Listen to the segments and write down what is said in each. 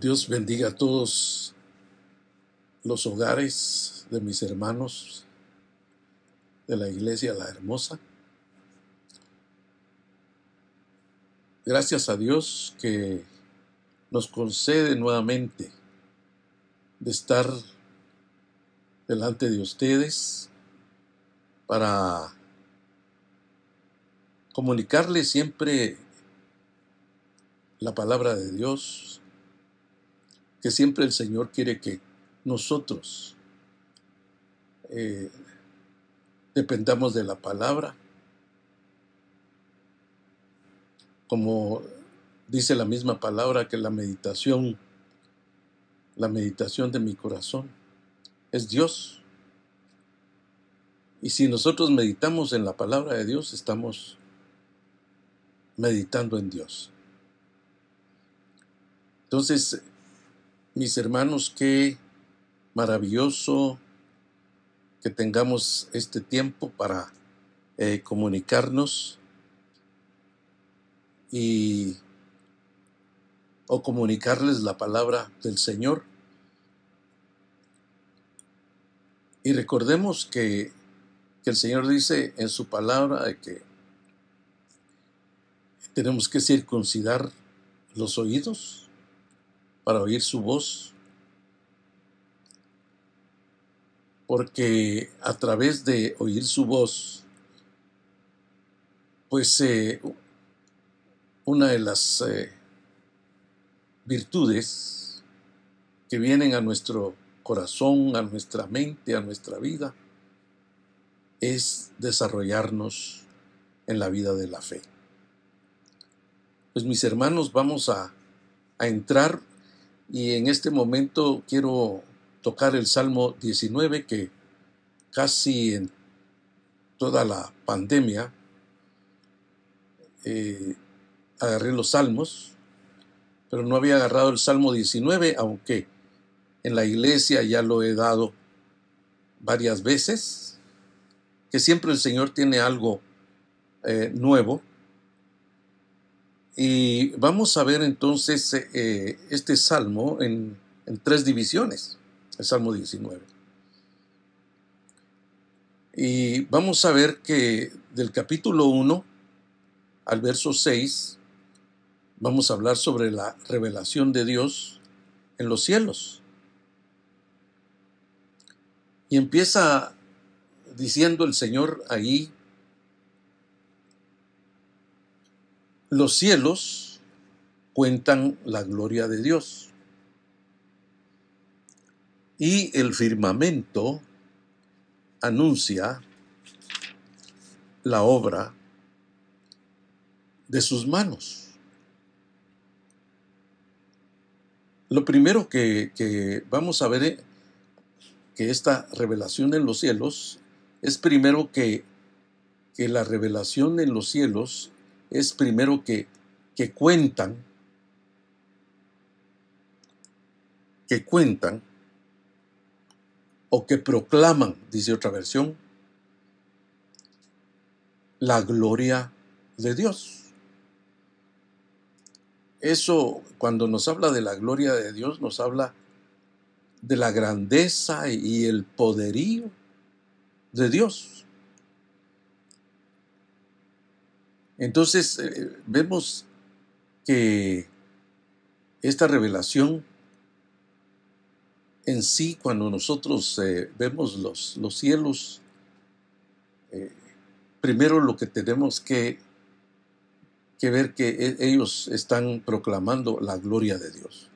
Dios bendiga a todos los hogares de mis hermanos de la iglesia La Hermosa. Gracias a Dios que nos concede nuevamente de estar delante de ustedes para comunicarles siempre la palabra de Dios, que siempre el Señor quiere que nosotros eh, dependamos de la palabra, como dice la misma palabra que la meditación, la meditación de mi corazón es Dios. Y si nosotros meditamos en la palabra de Dios, estamos meditando en Dios. Entonces, mis hermanos, qué maravilloso que tengamos este tiempo para eh, comunicarnos y o comunicarles la palabra del Señor. Y recordemos que, que el Señor dice en su palabra que tenemos que circuncidar los oídos para oír su voz, porque a través de oír su voz, pues eh, una de las eh, virtudes que vienen a nuestro corazón, a nuestra mente, a nuestra vida, es desarrollarnos en la vida de la fe. Pues mis hermanos, vamos a, a entrar y en este momento quiero tocar el Salmo 19 que casi en toda la pandemia eh, agarré los salmos, pero no había agarrado el Salmo 19, aunque en la iglesia ya lo he dado varias veces, que siempre el Señor tiene algo eh, nuevo y vamos a ver entonces eh, este salmo en, tres divisiones, el Salmo 19. Y vamos a ver que del capítulo 1 al verso 6 vamos a hablar sobre la revelación de Dios en los cielos. Y empieza diciendo el Señor ahí Los cielos cuentan la gloria de Dios y el firmamento anuncia la obra de sus manos. Lo primero que, vamos a ver eh, que esta revelación en los cielos es primero que, que la revelación en los cielos es primero que, que cuentan, que cuentan o que proclaman, dice otra versión, la gloria de Dios. Eso, cuando nos habla de la gloria de Dios, nos habla de la grandeza y el poderío de Dios. Entonces eh, vemos que esta revelación en sí, cuando nosotros eh, vemos los, los cielos, eh, primero lo que tenemos que, que ver que e, ellos están proclamando la gloria de Dios.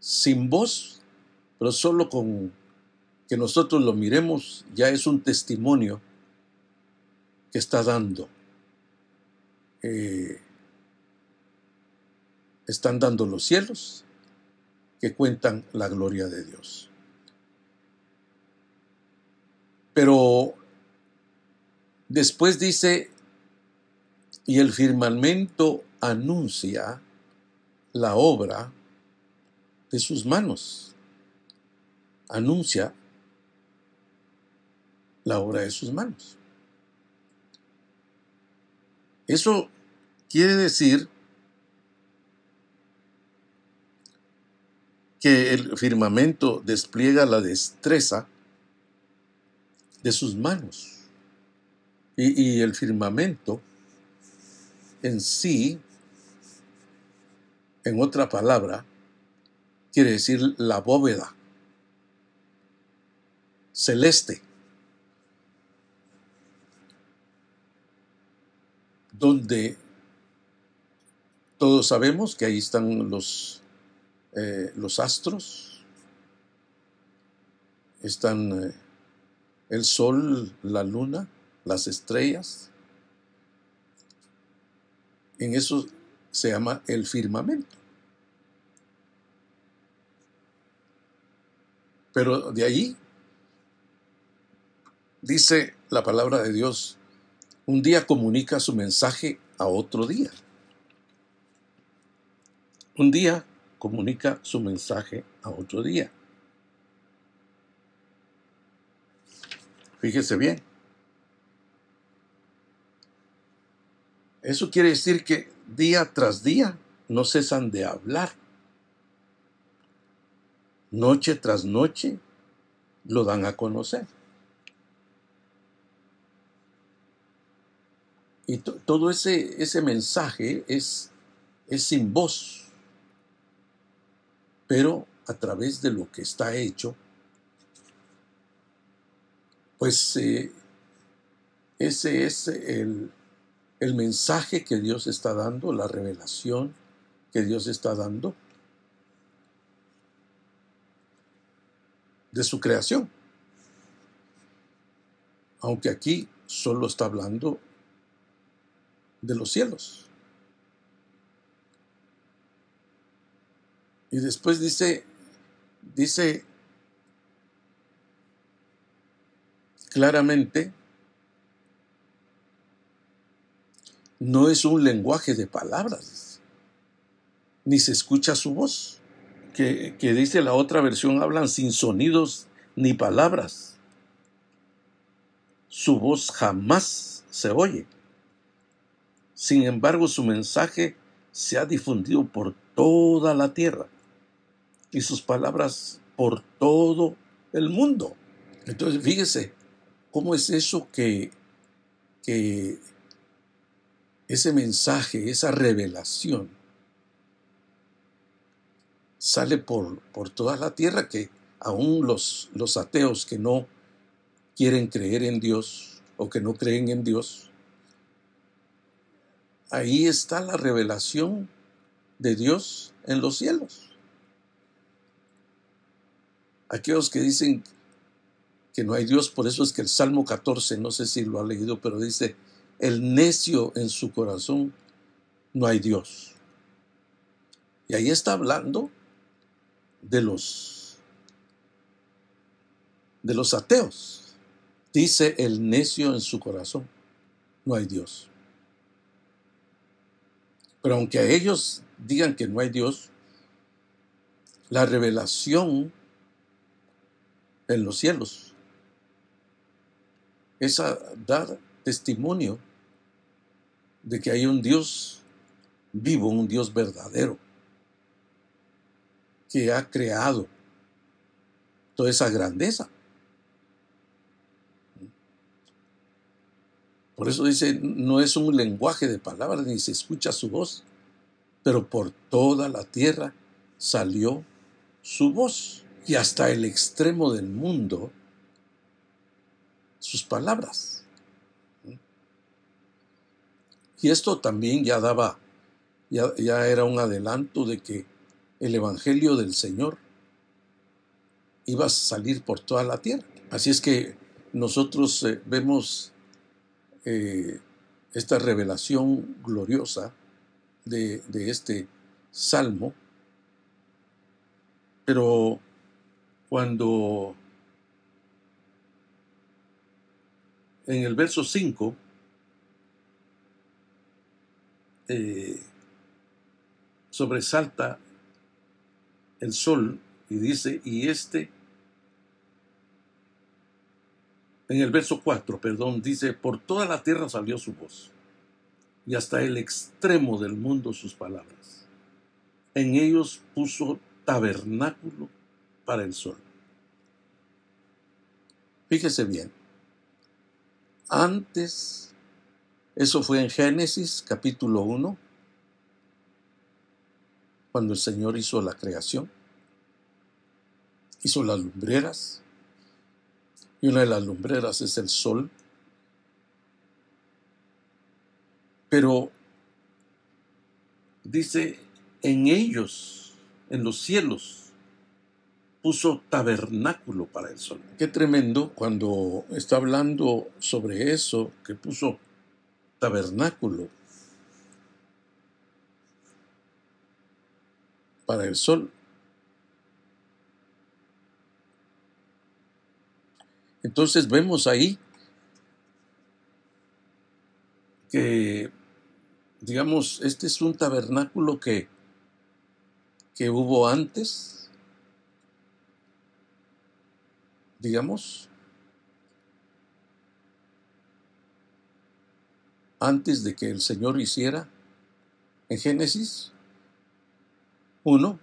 Sin voz, pero solo con que nosotros lo miremos, ya es un testimonio que está dando eh, están dando los cielos que cuentan la gloria de Dios. Pero después dice, y el firmamento anuncia la obra de sus manos. Anuncia la obra de sus manos. Eso quiere decir que el firmamento despliega la destreza de sus manos. Y, el firmamento en sí, en otra palabra, quiere decir la bóveda celeste, donde todos sabemos que ahí están los, eh, los astros, están eh, el sol, la luna, las estrellas. En eso se llama el firmamento. Pero de ahí dice la palabra de Dios, un día comunica su mensaje a otro día. Un día comunica su mensaje a otro día. Fíjese bien. Eso quiere decir que día tras día no cesan de hablar. Noche tras noche lo dan a conocer. Y todo ese, ese mensaje es, es sin voz, pero a través de lo que está hecho, pues eh, ese es el, el mensaje que Dios está dando, la revelación que Dios está dando de su creación. Aunque aquí solo está hablando de los cielos. Y después dice, dice claramente, no es un lenguaje de palabras, ni se escucha su voz, que, que dice la otra versión, hablan sin sonidos ni palabras. Su voz jamás se oye. Sin embargo, su mensaje se ha difundido por toda la tierra y sus palabras por todo el mundo. Entonces, fíjese cómo es eso que, que ese mensaje, esa revelación, sale por, por toda la tierra que aún los, los ateos que no quieren creer en Dios o que no creen en Dios, Ahí está la revelación de Dios en los cielos. Aquellos que dicen que no hay Dios, por eso es que el Salmo 14, no sé si lo ha leído, pero dice, el necio en su corazón, no hay Dios. Y ahí está hablando de los de los ateos. Dice el necio en su corazón, no hay Dios. Pero aunque ellos digan que no hay Dios, la revelación en los cielos es a dar testimonio de que hay un Dios vivo, un Dios verdadero, que ha creado toda esa grandeza. Por eso dice, no es un lenguaje de palabras ni se escucha su voz, pero por toda la tierra salió su voz y hasta el extremo del mundo sus palabras. Y esto también ya daba, ya, ya era un adelanto de que el Evangelio del Señor iba a salir por toda la tierra. Así es que nosotros eh, vemos eh, esta revelación gloriosa de, este salmo, pero cuando en el verso 5 eh, sobresalta el sol y dice, y este en el verso 4, perdón, dice, por toda la tierra salió su voz, y hasta el extremo del mundo sus palabras. En ellos puso tabernáculo para el sol. Fíjese bien, antes, eso fue en Génesis capítulo 1, cuando el Señor hizo la creación, hizo las lumbreras, y una de las lumbreras es el sol. Pero dice, en ellos, en los cielos, puso tabernáculo para el sol. Qué tremendo cuando está hablando sobre eso, que puso tabernáculo para el sol. Entonces vemos ahí que, digamos, este es un tabernáculo que, que hubo antes, digamos, antes de que el Señor hiciera en Génesis 1,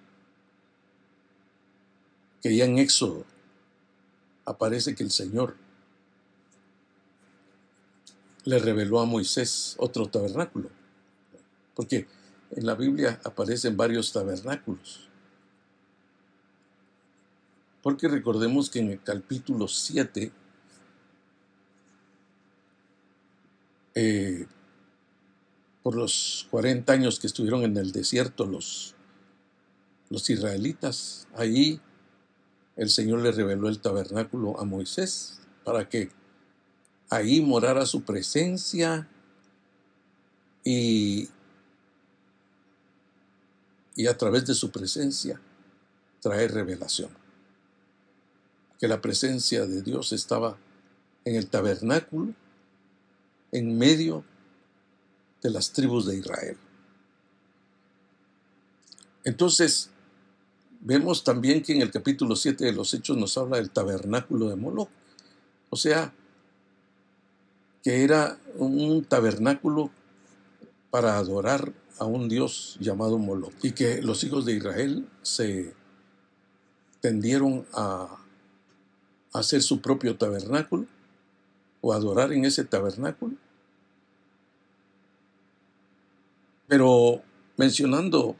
que ya en Éxodo aparece que el Señor le reveló a Moisés otro tabernáculo, porque en la Biblia aparecen varios tabernáculos. Porque recordemos que en el capítulo 7, eh, por los 40 años que estuvieron en el desierto los, los israelitas, ahí el Señor le reveló el tabernáculo a Moisés para que ahí morara su presencia y, y a través de su presencia traer revelación. Que la presencia de Dios estaba en el tabernáculo, en medio de las tribus de Israel. Entonces, Vemos también que en el capítulo 7 de los Hechos nos habla del tabernáculo de Moloch. O sea, que era un tabernáculo para adorar a un dios llamado Moloch. Y que los hijos de Israel se tendieron a hacer su propio tabernáculo o adorar en ese tabernáculo. Pero mencionando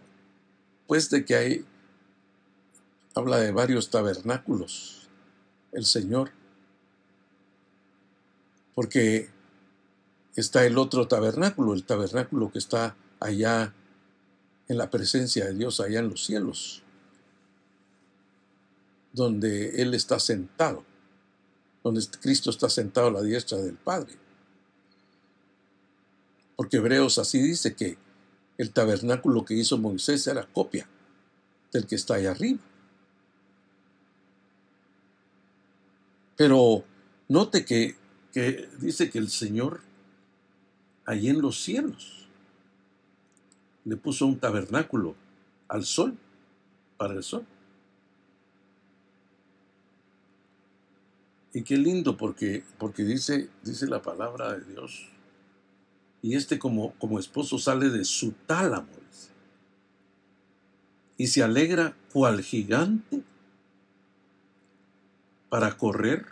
pues de que hay habla de varios tabernáculos, el Señor, porque está el otro tabernáculo, el tabernáculo que está allá en la presencia de Dios, allá en los cielos, donde Él está sentado, donde Cristo está sentado a la diestra del Padre. Porque Hebreos así dice que el tabernáculo que hizo Moisés era copia del que está allá arriba. Pero note que, dice que el Señor, allí en los cielos, le puso un tabernáculo al sol, para el sol. Y qué lindo porque, porque dice, dice la palabra de Dios. Y este como, como esposo sale de su tálamo. Y se alegra cual gigante para correr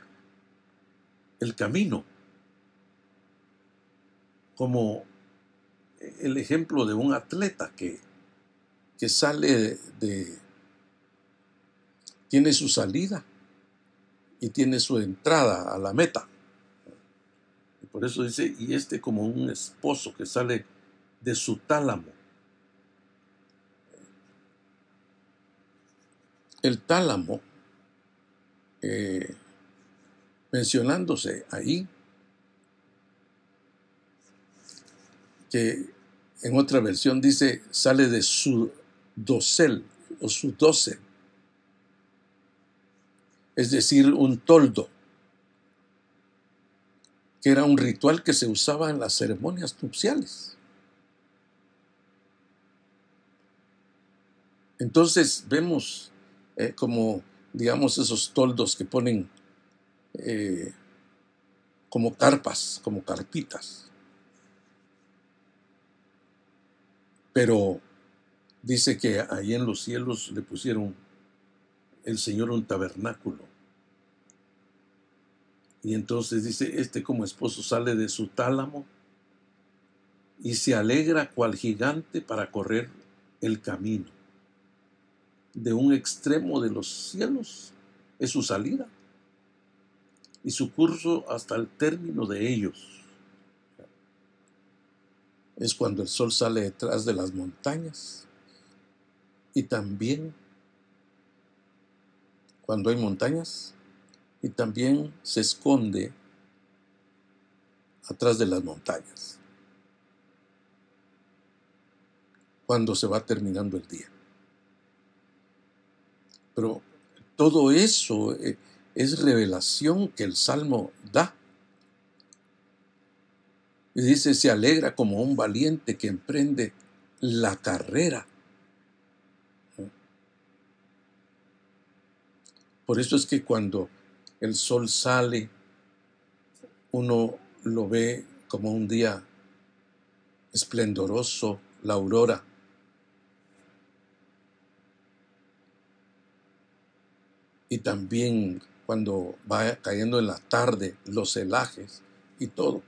el camino, como el ejemplo de un atleta que, que sale de, tiene su salida y tiene su entrada a la meta. Y por eso dice, y este como un esposo que sale de su tálamo. El tálamo eh, mencionándose ahí que en otra versión dice sale de su dosel o su dosel, es decir, un toldo, que era un ritual que se usaba en las ceremonias nupciales. Entonces vemos eh, como digamos, esos toldos que ponen eh, como carpas, como carpitas. Pero dice que ahí en los cielos le pusieron el Señor un tabernáculo. Y entonces dice, este como esposo sale de su tálamo y se alegra cual gigante para correr el camino. De un extremo de los cielos es su salida y su curso hasta el término de ellos. Es cuando el sol sale detrás de las montañas y también cuando hay montañas y también se esconde atrás de las montañas cuando se va terminando el día. Pero todo eso eh, es revelación que el Salmo da. Y dice, se alegra como un valiente que emprende la carrera. Por eso es que cuando el sol sale, uno lo ve como un día esplendoroso, la aurora. Y también cuando va cayendo en la tarde, los celajes y todo.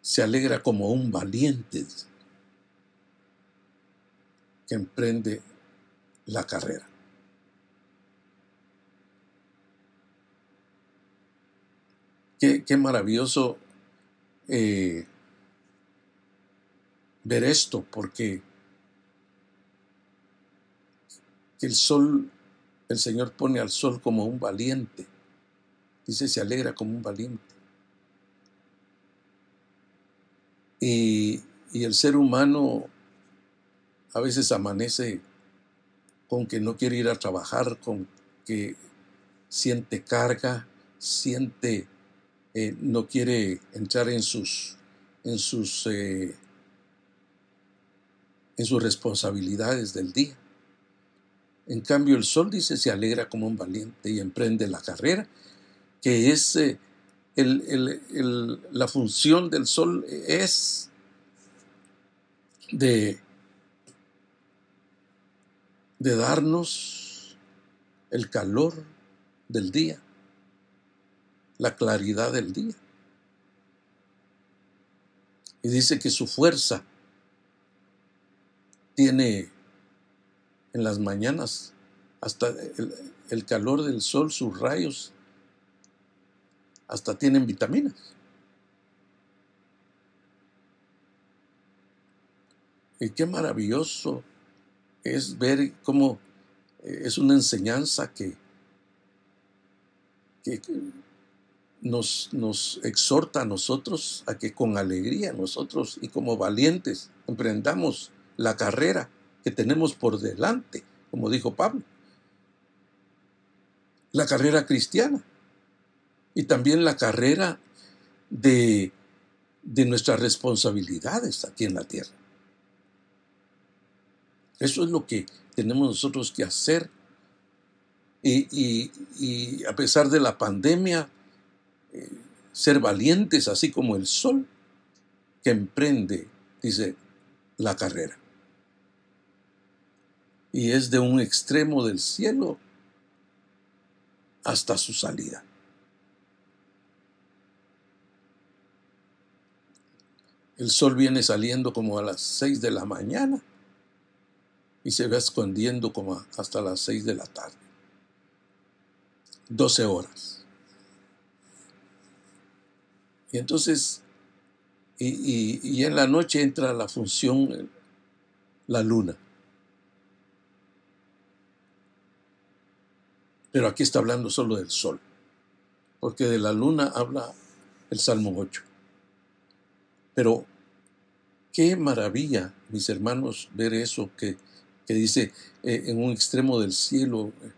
Se alegra como un valiente que emprende la carrera. Qué, maravilloso eh, ver esto, porque el sol, el Señor pone al sol como un valiente. Dice, se alegra como un valiente. Y, y el ser humano a veces amanece con que no quiere ir a trabajar, con que siente carga, siente eh, no quiere entrar en sus, en sus, eh, en sus responsabilidades del día. En cambio, el sol dice se alegra como un valiente y emprende la carrera, que es eh, la función del sol es de darnos el calor del día la claridad del día. Y dice que su fuerza tiene en las mañanas hasta el, calor del sol, sus rayos, hasta tienen vitaminas. Y qué maravilloso es ver cómo eh, es una enseñanza que, que, nos, nos exhorta a nosotros a que con alegría nosotros y como valientes emprendamos la carrera que tenemos por delante, como dijo Pablo. La carrera cristiana y también la carrera de, de nuestras responsabilidades aquí en la tierra. Eso es lo que tenemos nosotros que hacer. Y, a pesar de la pandemia, ser valientes así como el sol que emprende, dice, la carrera. Y es de un extremo del cielo hasta su salida. El sol viene saliendo como a las seis de la mañana y se va escondiendo como hasta las seis de la tarde. Doce horas. Y entonces, y, en la noche entra la función la luna. Pero aquí está hablando solo del sol, porque de la luna habla el Salmo 8. Pero qué maravilla, mis hermanos, ver eso que, dice eh, en un extremo del cielo eh,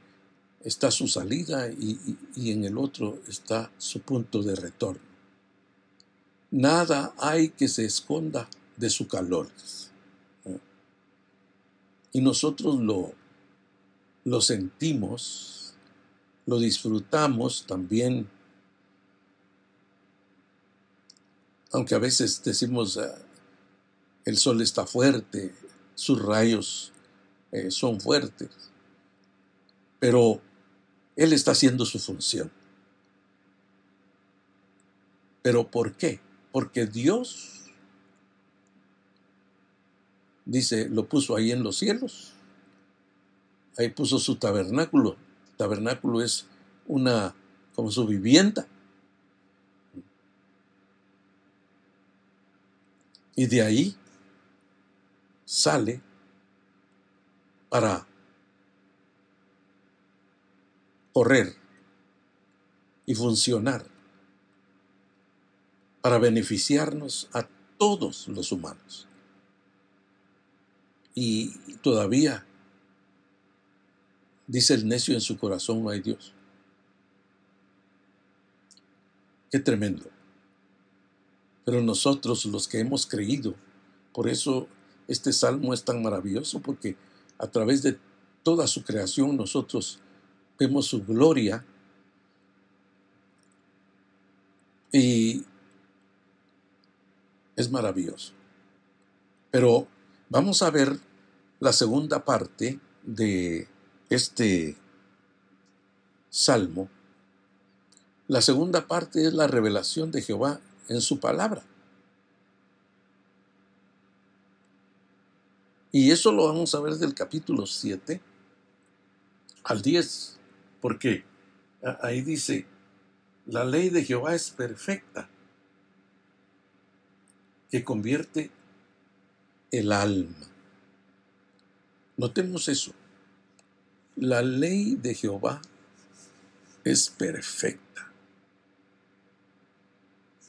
está su salida y en el otro está su punto de retorno. Nada hay que se esconda de su calor. Y nosotros lo, lo sentimos, lo disfrutamos también, aunque a veces decimos ah, el sol está fuerte, sus rayos eh, son fuertes, pero Él está haciendo su función. ¿Pero por qué? Porque Dios, dice, lo puso ahí en los cielos. Ahí puso su tabernáculo. Tabernáculo es una, como su vivienda. Y de ahí sale para correr y funcionar para beneficiarnos a todos los humanos. Y todavía dice el necio en su corazón no hay Dios. Qué tremendo. Pero nosotros los que hemos creído, por eso este salmo es tan maravilloso, porque a través de toda su creación nosotros vemos su gloria y es maravilloso. Pero vamos a ver la segunda parte de este salmo. La segunda parte es la revelación de Jehová en su palabra. Y eso lo vamos a ver del capítulo 7 al 10, porque ahí dice, la ley de Jehová es perfecta, que convierte el alma. Notemos eso. La ley de Jehová es perfecta.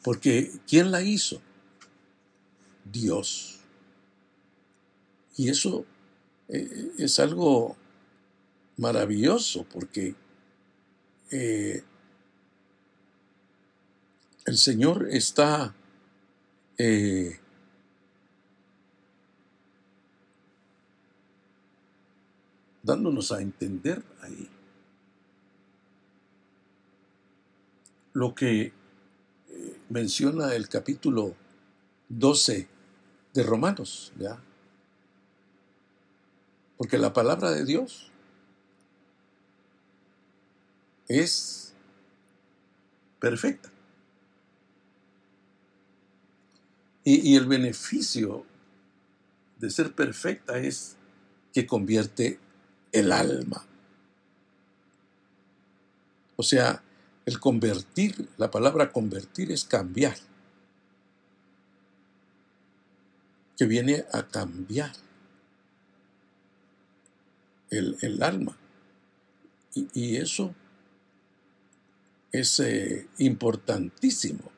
Porque ¿quién la hizo? Dios. Y eso eh, es algo maravilloso porque eh, el Señor está eh, dándonos a entender ahí lo que menciona el capítulo 12 de Romanos, ¿ya? Porque la palabra de Dios es perfecta. Y, el beneficio de ser perfecta es que convierte el alma. O sea, el convertir, la palabra convertir es cambiar, que viene a cambiar el, alma. Y, eso es eh, importantísimo.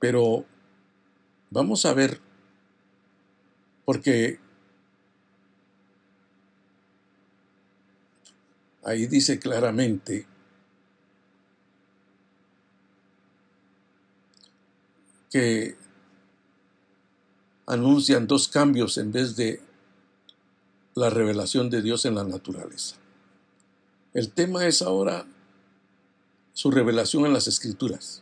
Pero vamos a ver, porque ahí dice claramente que anuncian dos cambios en vez de la revelación de Dios en la naturaleza. El tema es ahora su revelación en las escrituras.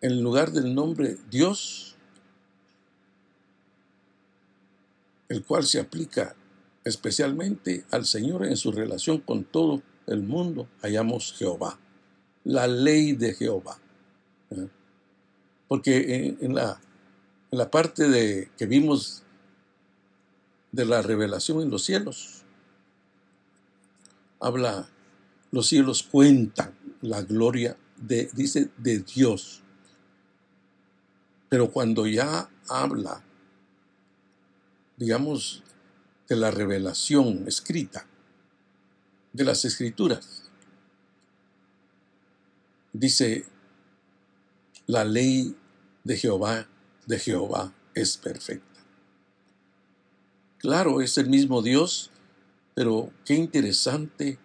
En lugar del nombre Dios, el cual se aplica especialmente al Señor en su relación con todo el mundo, hallamos Jehová, la ley de Jehová. ¿Eh? Porque en, la, en la parte de, que vimos de la revelación en los cielos, habla, los cielos cuentan la gloria de, dice, de Dios. Pero cuando ya habla, digamos, de la revelación escrita, de las escrituras, dice, la ley de Jehová, de Jehová es perfecta. Claro, es el mismo Dios, pero qué interesante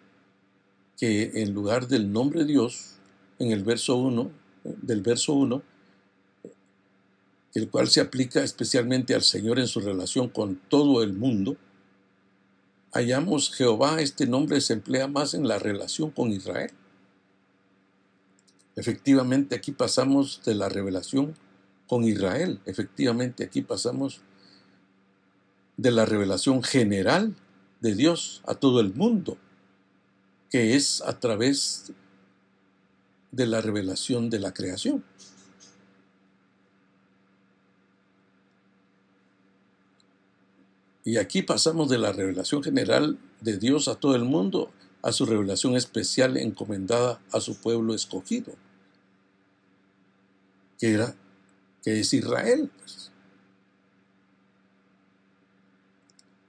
que en lugar del nombre Dios, en el verso 1, del verso 1, el cual se aplica especialmente al Señor en su relación con todo el mundo, hallamos Jehová, este nombre se emplea más en la relación con Israel. Efectivamente, aquí pasamos de la revelación con Israel. Efectivamente, aquí pasamos de la revelación general de Dios a todo el mundo, que es a través de la revelación de la creación. Y aquí pasamos de la revelación general de Dios a todo el mundo a su revelación especial encomendada a su pueblo escogido, que era que es Israel. Pues.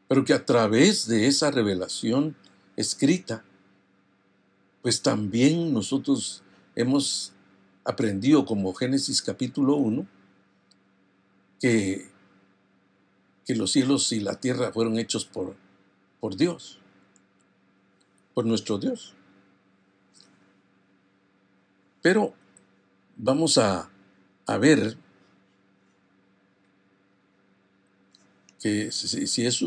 Pero que a través de esa revelación escrita, pues también nosotros hemos aprendido como Génesis capítulo 1, que, que los cielos y la tierra fueron hechos por, por Dios, por nuestro Dios. Pero vamos a, a ver que si, es,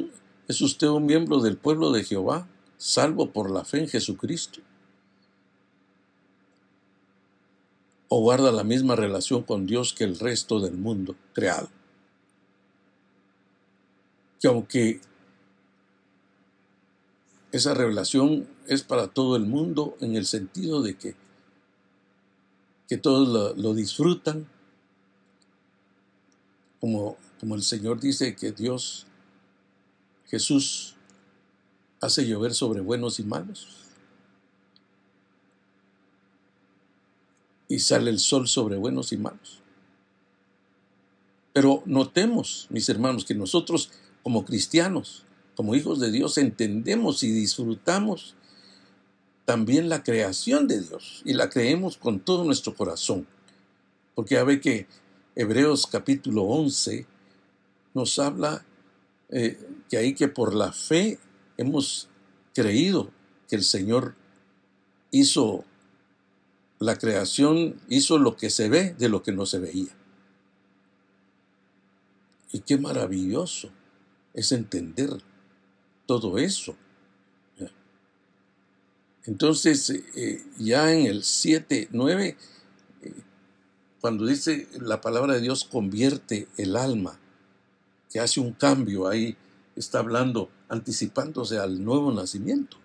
es usted un miembro del pueblo de Jehová, salvo por la fe en Jesucristo, o guarda la misma relación con Dios que el resto del mundo creado. Que aunque esa revelación es para todo el mundo en el sentido de que, que todos lo disfrutan, como como el Señor dice que Dios, Jesús, hace llover sobre buenos y malos. Y sale el sol sobre buenos y malos. Pero notemos, mis hermanos, que nosotros como cristianos, como hijos de Dios, entendemos y disfrutamos también la creación de Dios y la creemos con todo nuestro corazón. Porque ya ve que Hebreos capítulo 11 nos habla eh, que ahí que por la fe hemos creído que el Señor hizo la creación, hizo lo que se ve de lo que no se veía. Y qué maravilloso es entender todo eso. Entonces, eh, ya en el 7, 9, eh, cuando dice la palabra de Dios convierte el alma que hace un cambio ahí, está hablando, anticipándose al nuevo nacimiento.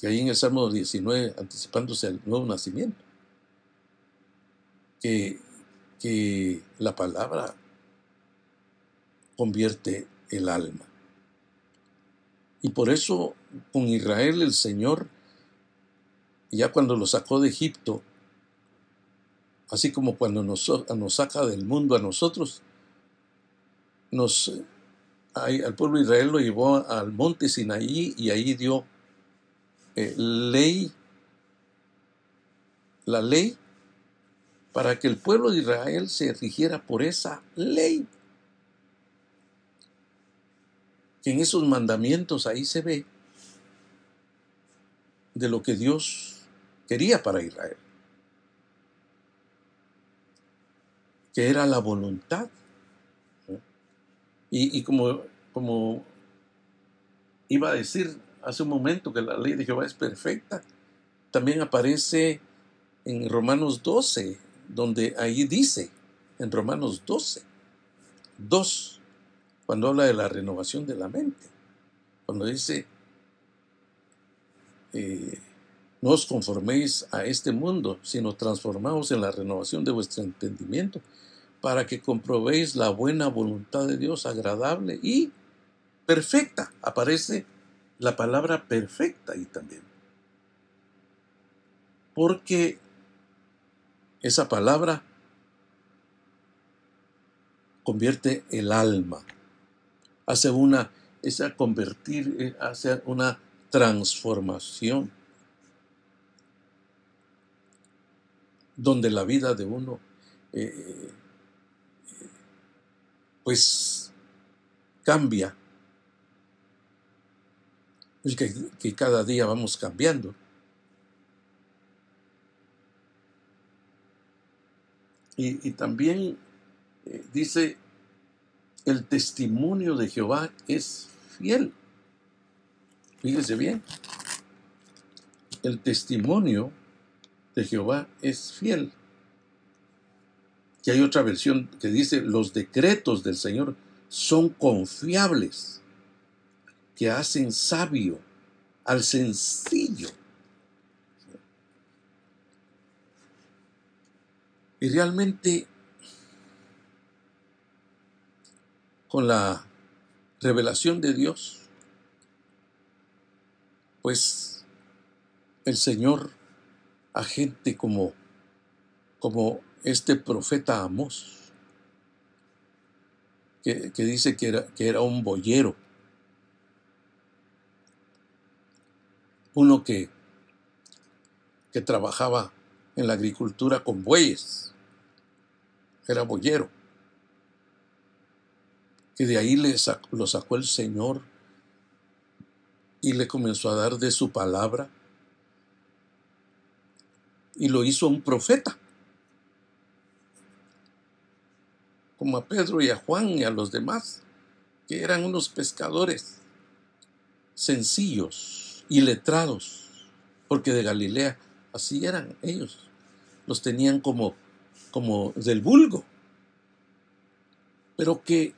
Que ahí en el Salmo 19, anticipándose al nuevo nacimiento. Que, que la palabra convierte el alma. Y por eso con Israel el Señor, ya cuando lo sacó de Egipto, así como cuando nos, saca del mundo a nosotros, nos, al pueblo de Israel lo llevó al monte Sinaí y ahí dio eh, ley, la ley, para que el pueblo de Israel se rigiera por esa ley. Que en esos mandamientos ahí se ve de lo que Dios quería para Israel. que era la voluntad. Y, como, como iba a decir hace un momento que la ley de Jehová es perfecta, también aparece en Romanos 12, donde ahí dice, en Romanos 12, 2, cuando habla de la renovación de la mente, cuando dice, eh, no os conforméis a este mundo, sino transformaos en la renovación de vuestro entendimiento para que comprobéis la buena voluntad de Dios, agradable y perfecta. Aparece la palabra perfecta ahí también. Porque esa palabra convierte el alma, hace una, esa convertir, eh, hace una transformación, donde la vida de uno eh, pues cambia. Es que, cada día vamos cambiando. Y, también eh, dice, el testimonio de Jehová es fiel. Fíjese bien, el testimonio de Jehová es fiel. que hay otra versión que dice, los decretos del Señor son confiables, que hacen sabio al sencillo. Y realmente, con la revelación de Dios, pues el Señor a gente como, como este profeta Amós, que, dice que era, que era un boyero, uno que, que trabajaba en la agricultura con bueyes, era boyero, que de ahí le lo sacó el Señor y le comenzó a dar de su palabra. Y lo hizo un profeta. como a Pedro y a Juan y a los demás, que eran unos pescadores sencillos y letrados, porque de Galilea así eran ellos, los tenían como, como del vulgo, pero que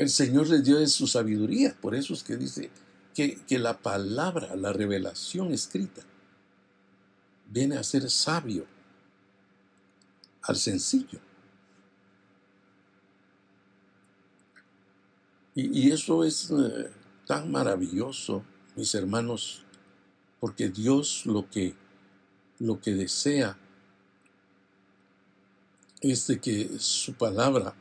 el Señor les dio de su sabiduría, por eso es que dice que, que la palabra, la revelación escrita, viene a ser sabio al sencillo. Y, eso es eh, tan maravilloso, mis hermanos, porque Dios lo que, lo que desea es de que su palabra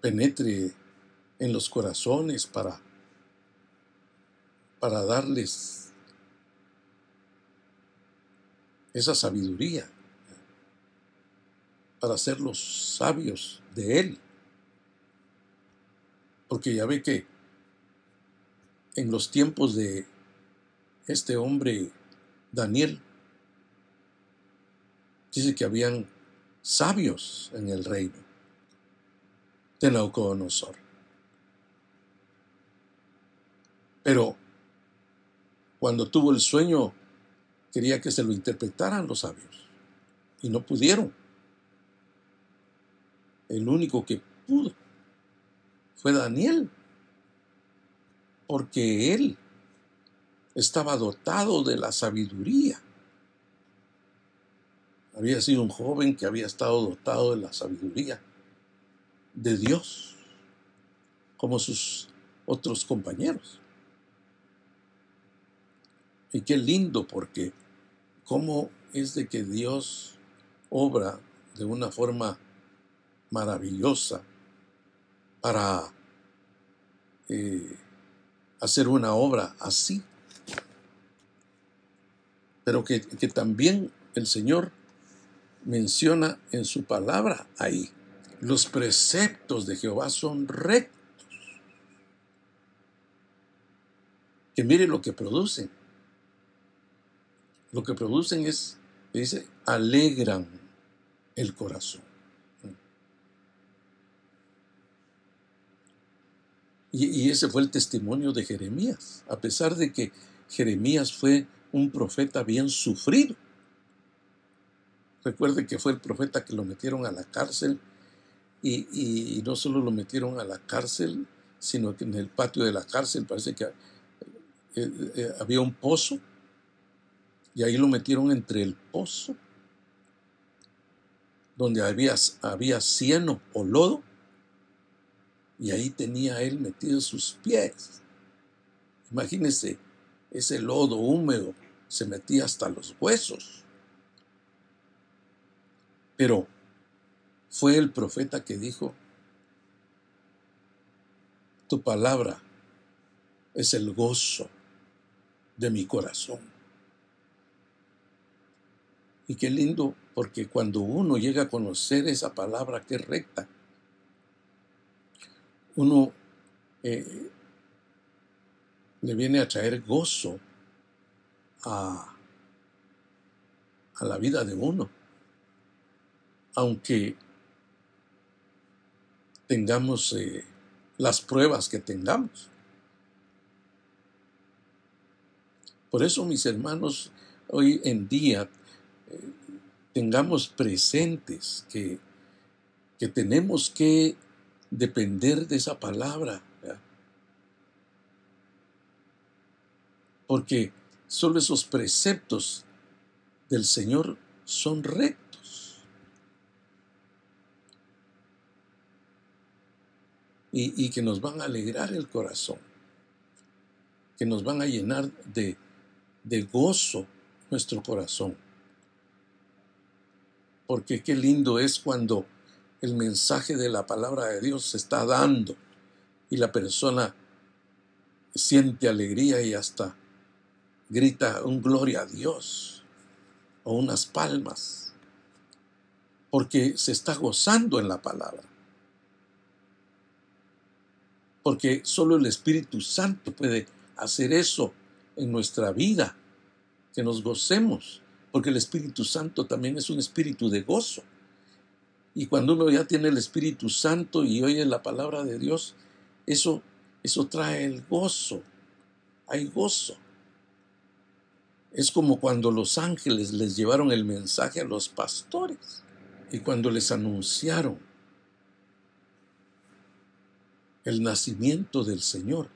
penetre en los corazones para, para darles esa sabiduría para ser los sabios de Él. Porque ya ve que en los tiempos de este hombre Daniel, dice que habían sabios en el reino de Naucodonosor. Pero cuando tuvo el sueño quería que se lo interpretaran los sabios y no pudieron. El único que pudo fue Daniel, porque él estaba dotado de la sabiduría. Había sido un joven que había estado dotado de la sabiduría de Dios, como sus otros compañeros. Y qué lindo porque cómo es de que Dios obra de una forma maravillosa para eh, hacer una obra así. Pero que, que también el Señor menciona en su palabra ahí. Los preceptos de Jehová son rectos. Que mire lo que producen lo que producen es, dice, alegran el corazón. Y, ese fue el testimonio de Jeremías, a pesar de que Jeremías fue un profeta bien sufrido. Recuerde que fue el profeta que lo metieron a la cárcel y, no solo lo metieron a la cárcel, sino que en el patio de la cárcel parece que eh, eh, había un pozo y ahí lo metieron entre el pozo, donde había, había cieno o lodo, y ahí tenía él metido sus pies. Imagínense, ese lodo húmedo se metía hasta los huesos. Pero fue el profeta que dijo, tu palabra es el gozo de mi corazón. Y qué lindo, porque cuando uno llega a conocer esa palabra que es recta, uno eh, le viene a traer gozo a, a la vida de uno. Aunque tengamos eh, las pruebas que tengamos. Por eso, mis hermanos, hoy en día eh, tengamos presentes que, que tenemos que depender de esa palabra. Porque solo esos preceptos del Señor son rectos. Y, que nos van a alegrar el corazón, que nos van a llenar de, de gozo nuestro corazón. Porque qué lindo es cuando el mensaje de la palabra de Dios se está dando y la persona siente alegría y hasta grita un gloria a Dios o unas palmas, porque se está gozando en la palabra. Porque solo el Espíritu Santo puede hacer eso en nuestra vida, que nos gocemos, porque el Espíritu Santo también es un espíritu de gozo. Y cuando uno ya tiene el Espíritu Santo y oye la palabra de Dios, eso, eso trae el gozo. Hay gozo. Es como cuando los ángeles les llevaron el mensaje a los pastores y cuando les anunciaron el nacimiento del Señor.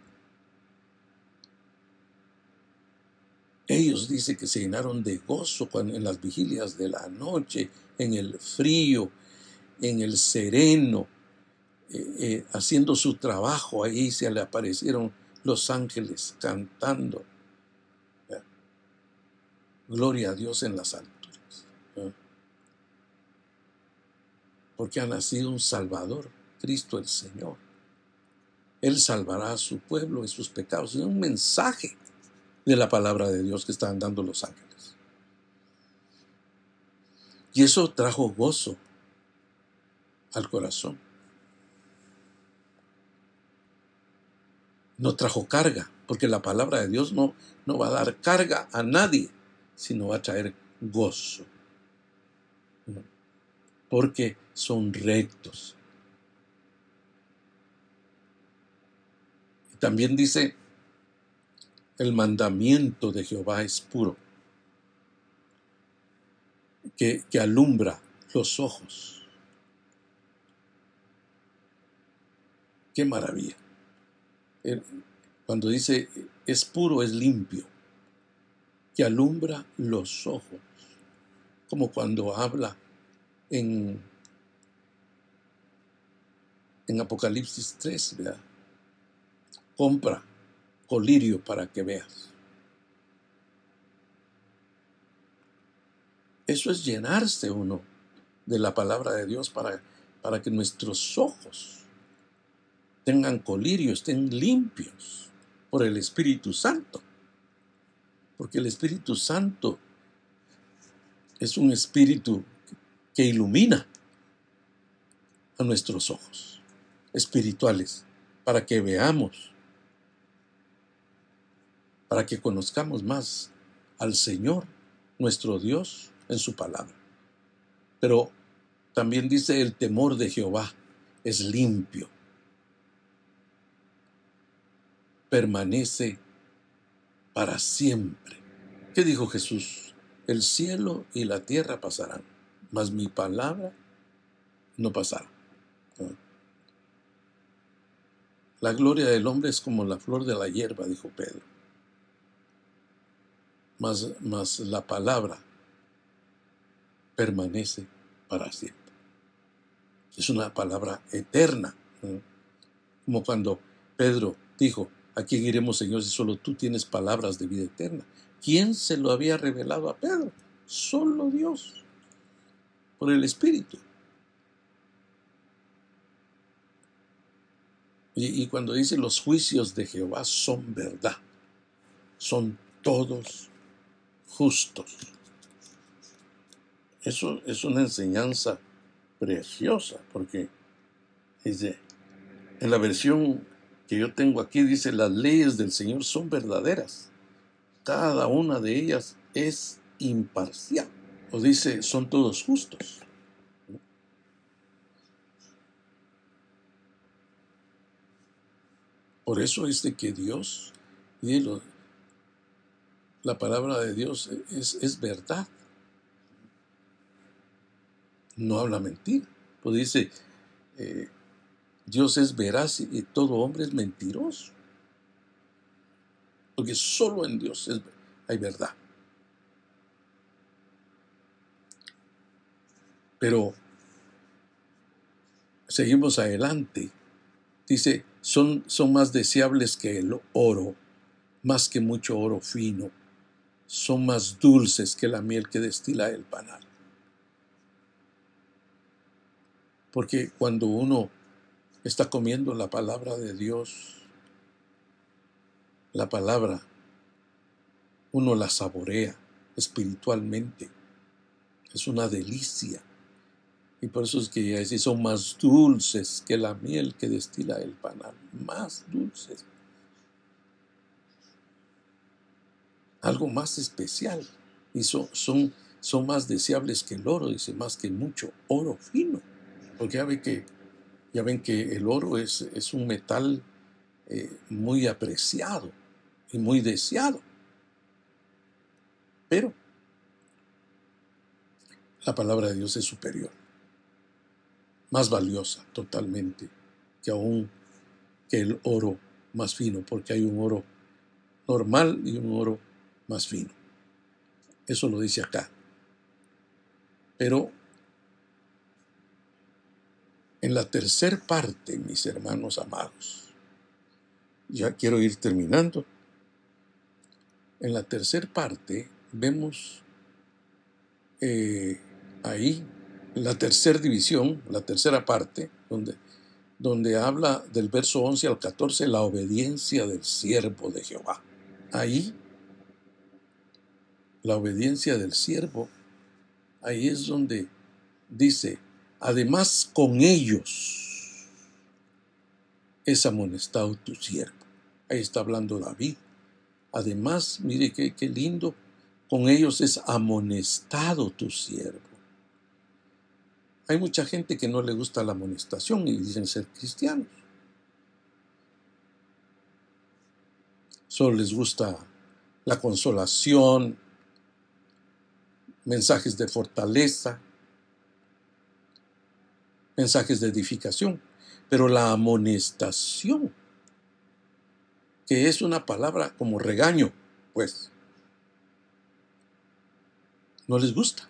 Ellos dice que se llenaron de gozo cuando, en las vigilias de la noche, en el frío, en el sereno, eh, eh, haciendo su trabajo. Ahí se le aparecieron los ángeles cantando. Gloria a Dios en las alturas. Porque ha nacido un Salvador, Cristo el Señor. Él salvará a su pueblo y sus pecados. Es un mensaje de la palabra de Dios que están dando los ángeles. Y eso trajo gozo al corazón. No trajo carga, porque la palabra de Dios no, no va a dar carga a nadie sino va a traer gozo. Porque son rectos. También dice, el mandamiento de Jehová es puro, que, que alumbra los ojos. Qué maravilla. Cuando dice es puro, es limpio que alumbra los ojos, como cuando habla en, en Apocalipsis 3, ¿verdad? Compra colirio para que veas. Eso es llenarse uno de la palabra de Dios para, para que nuestros ojos tengan colirio, estén limpios por el Espíritu Santo. Porque el Espíritu Santo es un espíritu que ilumina a nuestros ojos espirituales para que veamos, para que conozcamos más al Señor, nuestro Dios, en su palabra. Pero también dice el temor de Jehová es limpio, permanece para siempre. ¿Qué dijo Jesús? El cielo y la tierra pasarán, mas mi palabra no pasará. La gloria del hombre es como la flor de la hierba, dijo Pedro. Mas, la palabra permanece para siempre. Es una palabra eterna. Como cuando Pedro dijo, ¿A quién iremos, Señor, si solo tú tienes palabras de vida eterna? ¿Quién se lo había revelado a Pedro? Solo Dios, por el Espíritu. Y, cuando dice los juicios de Jehová son verdad, son todos justos. Eso es una enseñanza preciosa, porque dice, en la versión que yo tengo aquí dice, las leyes del Señor son verdaderas. Cada una de ellas es imparcial. O dice, son todos justos. Por eso es de que Dios, la palabra de Dios es, es verdad. No habla mentira. Pues dice, eh, Dios es veraz y todo hombre es mentiroso. Porque solo en Dios hay verdad. Pero seguimos adelante. Dice, son, son más deseables que el oro, más que mucho oro fino. Son más dulces que la miel que destila el panal. Porque cuando uno está comiendo la palabra de Dios, la palabra, uno la saborea espiritualmente. Es una delicia. Y por eso es que ya son más dulces que la miel que destila el panal. Más dulces. Algo más especial. Y son, son, son más deseables que el oro, dice, más que mucho oro fino. Porque ya ven que, ya ven que el oro es, es un metal eh, muy apreciado y muy deseado. Pero la palabra de Dios es superior, más valiosa totalmente que aún que el oro más fino, porque hay un oro normal y un oro más fino. Eso lo dice acá. Pero en la tercera parte, mis hermanos amados, ya quiero ir terminando. En la tercera parte vemos eh, ahí la tercera división, la tercera parte, donde, donde habla del verso 11 al 14, la obediencia del siervo de Jehová. Ahí, la obediencia del siervo, ahí es donde dice, Además, con ellos es amonestado tu siervo. Ahí está hablando David. Además, mire qué, qué lindo, con ellos es amonestado tu siervo. Hay mucha gente que no le gusta la amonestación y dicen ser cristianos. Solo les gusta la consolación, mensajes de fortaleza, mensajes de edificación, pero la amonestación, que es una palabra como regaño, pues, no les gusta.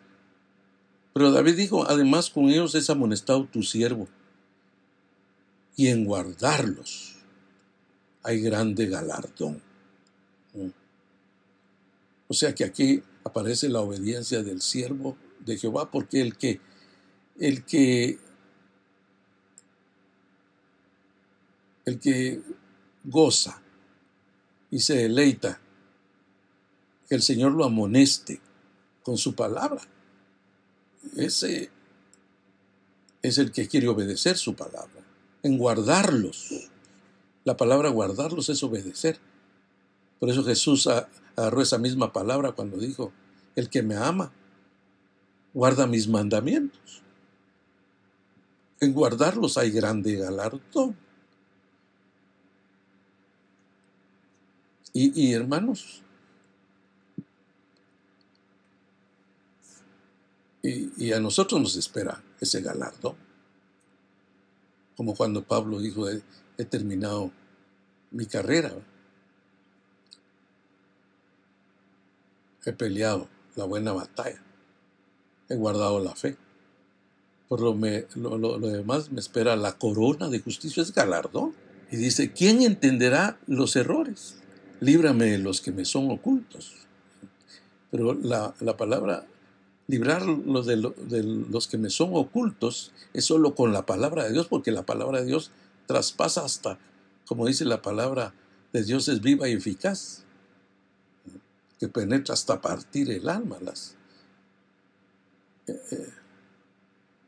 Pero David dijo, además con ellos es amonestado tu siervo, y en guardarlos hay grande galardón. Mm. O sea que aquí aparece la obediencia del siervo de Jehová, porque el que, el que el que goza y se deleita, que el Señor lo amoneste con su palabra. Ese es el que quiere obedecer su palabra, en guardarlos. La palabra guardarlos es obedecer. Por eso Jesús agarró esa misma palabra cuando dijo, el que me ama, guarda mis mandamientos. En guardarlos hay grande galardón. Y, hermanos, y, a nosotros nos espera ese galardo. Como cuando Pablo dijo, he terminado mi carrera. He peleado la buena batalla. He guardado la fe. Por lo, lo, lo, demás me espera la corona de justicia, es galardón. Y dice, ¿quién entenderá los errores? líbrame de los que me son ocultos. Pero la, palabra librarlos de, los que me son ocultos es solo con la palabra de Dios, porque la palabra de Dios traspasa hasta, como dice la palabra de Dios, es viva y eficaz, que penetra hasta partir el alma, las, eh, eh,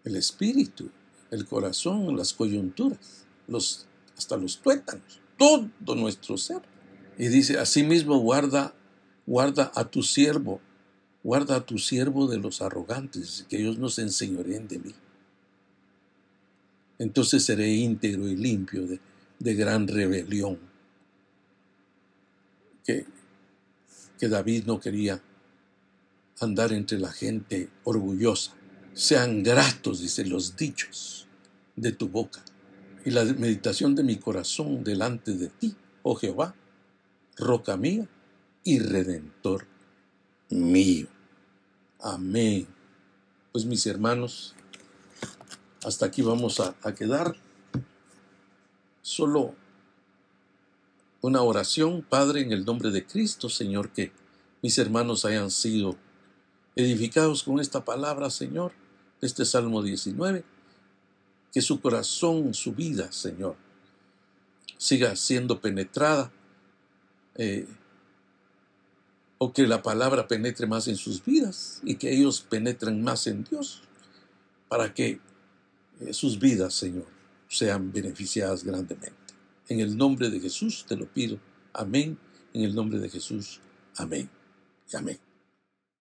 el espíritu, el corazón, las coyunturas, los, hasta los tuétanos, todo nuestro ser. Y dice, asimismo guarda, guarda a tu siervo, guarda a tu siervo de los arrogantes, que ellos no se de mí. Entonces seré íntegro y limpio de, gran rebelión. Que que David no quería andar entre la gente orgullosa. Sean gratos, dice, los dichos de tu boca y la meditación de mi corazón delante de ti, oh Jehová, roca mía y redentor mío. Amén. Pues mis hermanos, hasta aquí vamos a, a quedar. Solo una oración, Padre, en el nombre de Cristo, Señor, que mis hermanos hayan sido edificados con esta palabra, Señor, este Salmo 19, que su corazón, su vida, Señor, siga siendo penetrada, eh, o que la palabra penetre más en sus vidas y que ellos penetren más en Dios, para que eh, sus vidas, Señor, sean beneficiadas grandemente. En el nombre de Jesús te lo pido. Amén. En el nombre de Jesús. Amén. Y amén.